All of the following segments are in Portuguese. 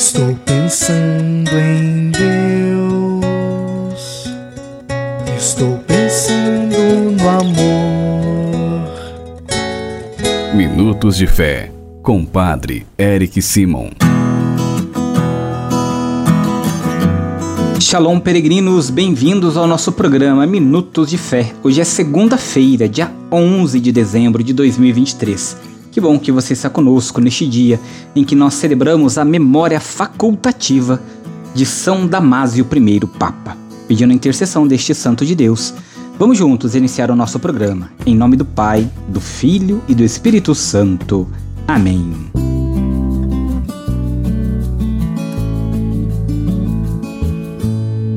Estou pensando em Deus. Estou pensando no amor. Minutos de Fé, com Padre Eric Simon. Shalom, peregrinos, bem-vindos ao nosso programa Minutos de Fé. Hoje é segunda-feira, dia 11 de dezembro de 2023. Que bom que você está conosco neste dia em que nós celebramos a memória facultativa de São Damásio I Papa. Pedindo a intercessão deste santo de Deus, vamos juntos iniciar o nosso programa. Em nome do Pai, do Filho e do Espírito Santo. Amém.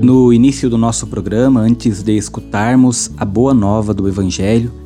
No início do nosso programa, antes de escutarmos a boa nova do Evangelho,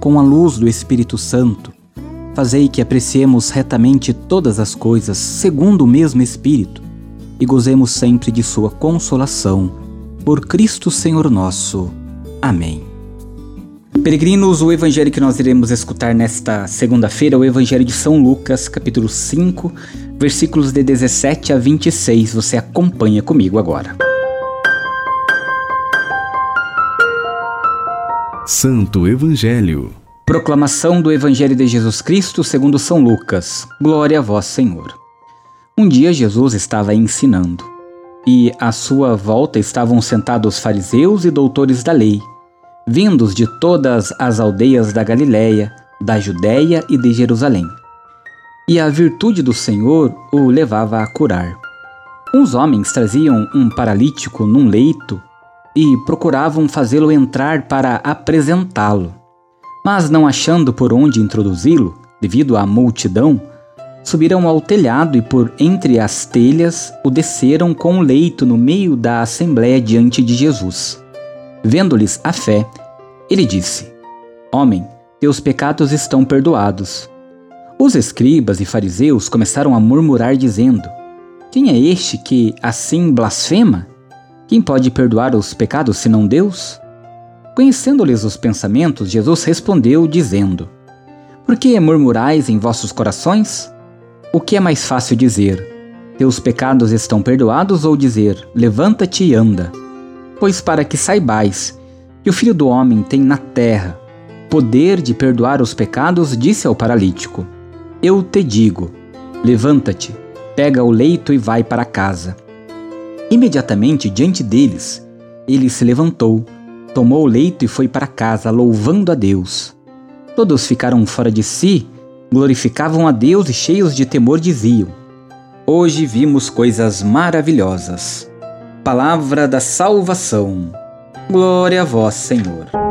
com a luz do Espírito Santo, fazei que apreciemos retamente todas as coisas segundo o mesmo Espírito e gozemos sempre de Sua consolação. Por Cristo Senhor nosso. Amém. Peregrinos, o evangelho que nós iremos escutar nesta segunda-feira é o evangelho de São Lucas, capítulo 5, versículos de 17 a 26. Você acompanha comigo agora. Santo Evangelho. Proclamação do Evangelho de Jesus Cristo segundo São Lucas. Glória a vós, Senhor. Um dia Jesus estava ensinando, e à sua volta estavam sentados fariseus e doutores da lei, vindos de todas as aldeias da Galiléia, da Judéia e de Jerusalém. E a virtude do Senhor o levava a curar. Uns homens traziam um paralítico num leito e procuravam fazê-lo entrar para apresentá-lo. Mas não achando por onde introduzi-lo, devido à multidão, subiram ao telhado e por entre as telhas o desceram com o leito no meio da assembléia diante de Jesus. Vendo-lhes a fé, ele disse: Homem, teus pecados estão perdoados. Os escribas e fariseus começaram a murmurar, dizendo: Quem é este que assim blasfema? Quem pode perdoar os pecados senão Deus? Conhecendo-lhes os pensamentos, Jesus respondeu, dizendo: Por que murmurais em vossos corações? O que é mais fácil dizer: Teus pecados estão perdoados, ou dizer: Levanta-te e anda? Pois para que saibais que o Filho do Homem tem na terra poder de perdoar os pecados, disse ao paralítico: Eu te digo: Levanta-te, pega o leito e vai para casa. Imediatamente diante deles, ele se levantou, tomou o leito e foi para casa, louvando a Deus. Todos ficaram fora de si, glorificavam a Deus e cheios de temor diziam: Hoje vimos coisas maravilhosas. Palavra da salvação. Glória a vós, Senhor.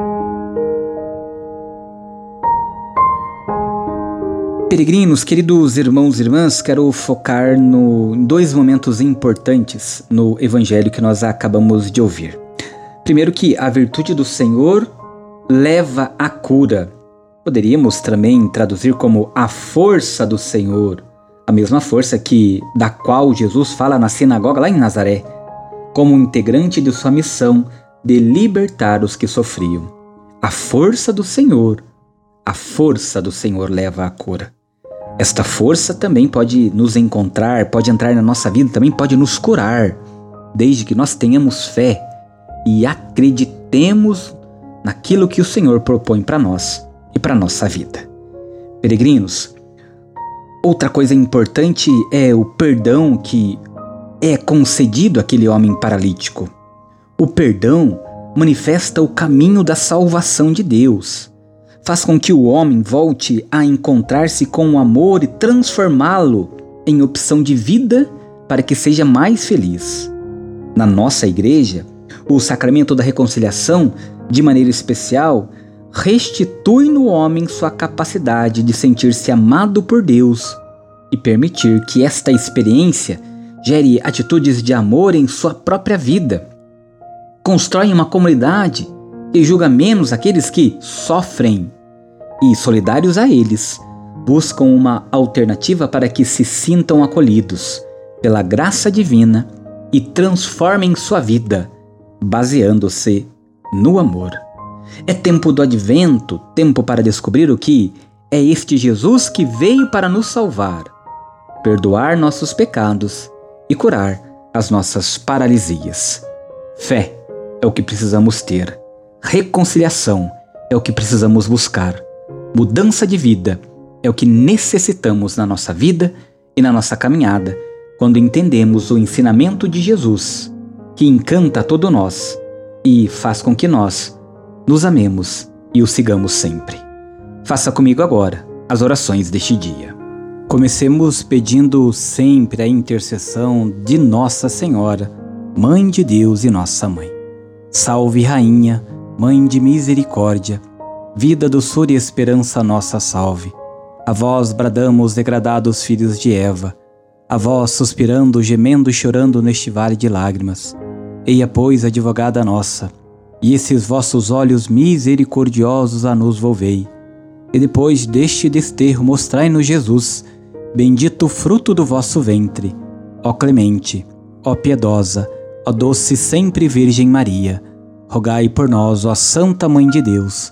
Peregrinos, queridos irmãos e irmãs, quero focar no, em dois momentos importantes no evangelho que nós acabamos de ouvir. Primeiro, que a virtude do Senhor leva à cura. Poderíamos também traduzir como a força do Senhor, a mesma força que da qual Jesus fala na sinagoga lá em Nazaré, como integrante de sua missão de libertar os que sofriam. A força do Senhor, a força do Senhor leva à cura. Esta força também pode nos encontrar, pode entrar na nossa vida, também pode nos curar, desde que nós tenhamos fé e acreditemos naquilo que o Senhor propõe para nós e para nossa vida. Peregrinos, outra coisa importante é o perdão que é concedido àquele homem paralítico. O perdão manifesta o caminho da salvação de Deus faz com que o homem volte a encontrar-se com o amor e transformá-lo em opção de vida para que seja mais feliz. Na nossa igreja, o sacramento da reconciliação, de maneira especial, restitui no homem sua capacidade de sentir-se amado por Deus e permitir que esta experiência gere atitudes de amor em sua própria vida. Constrói uma comunidade que julga menos aqueles que sofrem e, solidários a eles, buscam uma alternativa para que se sintam acolhidos pela graça divina e transformem sua vida, baseando-se no amor. É tempo do advento, tempo para descobrir o que é este Jesus que veio para nos salvar, perdoar nossos pecados e curar as nossas paralisias. Fé é o que precisamos ter, reconciliação é o que precisamos buscar, mudança de vida é o que necessitamos na nossa vida e na nossa caminhada quando entendemos o ensinamento de Jesus, que encanta todo nós e faz com que nós nos amemos e o sigamos sempre. Faça comigo agora as orações deste dia. Comecemos pedindo sempre a intercessão de Nossa Senhora, Mãe de Deus e Nossa Mãe. Salve, Rainha, Mãe de Misericórdia, vida, doçura e esperança, nossa salve. A vós bradamos, degradados filhos de Eva, a vós suspirando, gemendo e chorando neste vale de lágrimas. Eia, pois, advogada nossa, e esses vossos olhos misericordiosos a nos volvei. E depois deste desterro mostrai-nos Jesus, bendito fruto do vosso ventre. Ó clemente, ó piedosa, ó doce sempre Virgem Maria, rogai por nós, ó Santa Mãe de Deus,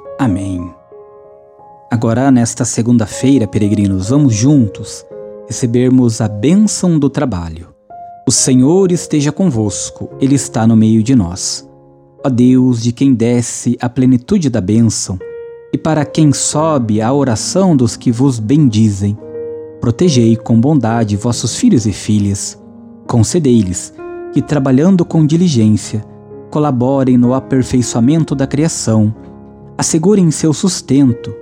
Amém. Agora, nesta segunda-feira, peregrinos, vamos juntos recebermos a bênção do trabalho. O Senhor esteja convosco, Ele está no meio de nós. Ó Deus, de quem desce a plenitude da bênção, e para quem sobe a oração dos que vos bendizem, protegei com bondade vossos filhos e filhas, concedei-lhes que, trabalhando com diligência, colaborem no aperfeiçoamento da criação, assegurem seu sustento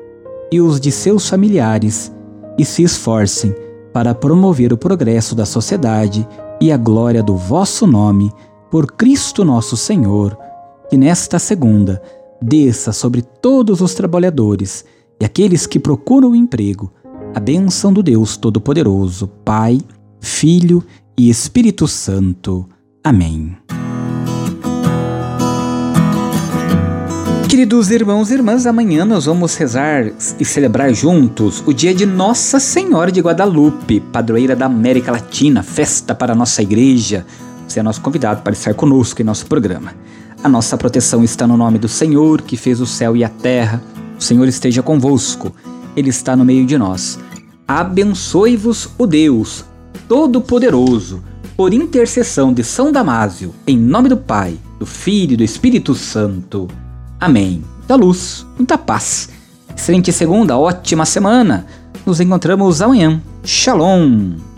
e os de seus familiares e se esforcem para promover o progresso da sociedade e a glória do vosso nome, por Cristo nosso Senhor, que nesta segunda desça sobre todos os trabalhadores e aqueles que procuram emprego a bênção do Deus Todo-Poderoso, Pai, Filho e Espírito Santo. Amém. Queridos irmãos e irmãs, amanhã nós vamos rezar e celebrar juntos o dia de Nossa Senhora de Guadalupe, padroeira da América Latina, festa para a nossa igreja. Você é nosso convidado para estar conosco em nosso programa. A nossa proteção está no nome do Senhor, que fez o céu e a terra. O Senhor esteja convosco, Ele está no meio de nós. Abençoe-vos o Deus Todo-Poderoso, por intercessão de São Damásio, em nome do Pai, do Filho e do Espírito Santo. Amém. Da luz, muita paz. Excelente segunda, ótima semana. Nos encontramos amanhã. Shalom.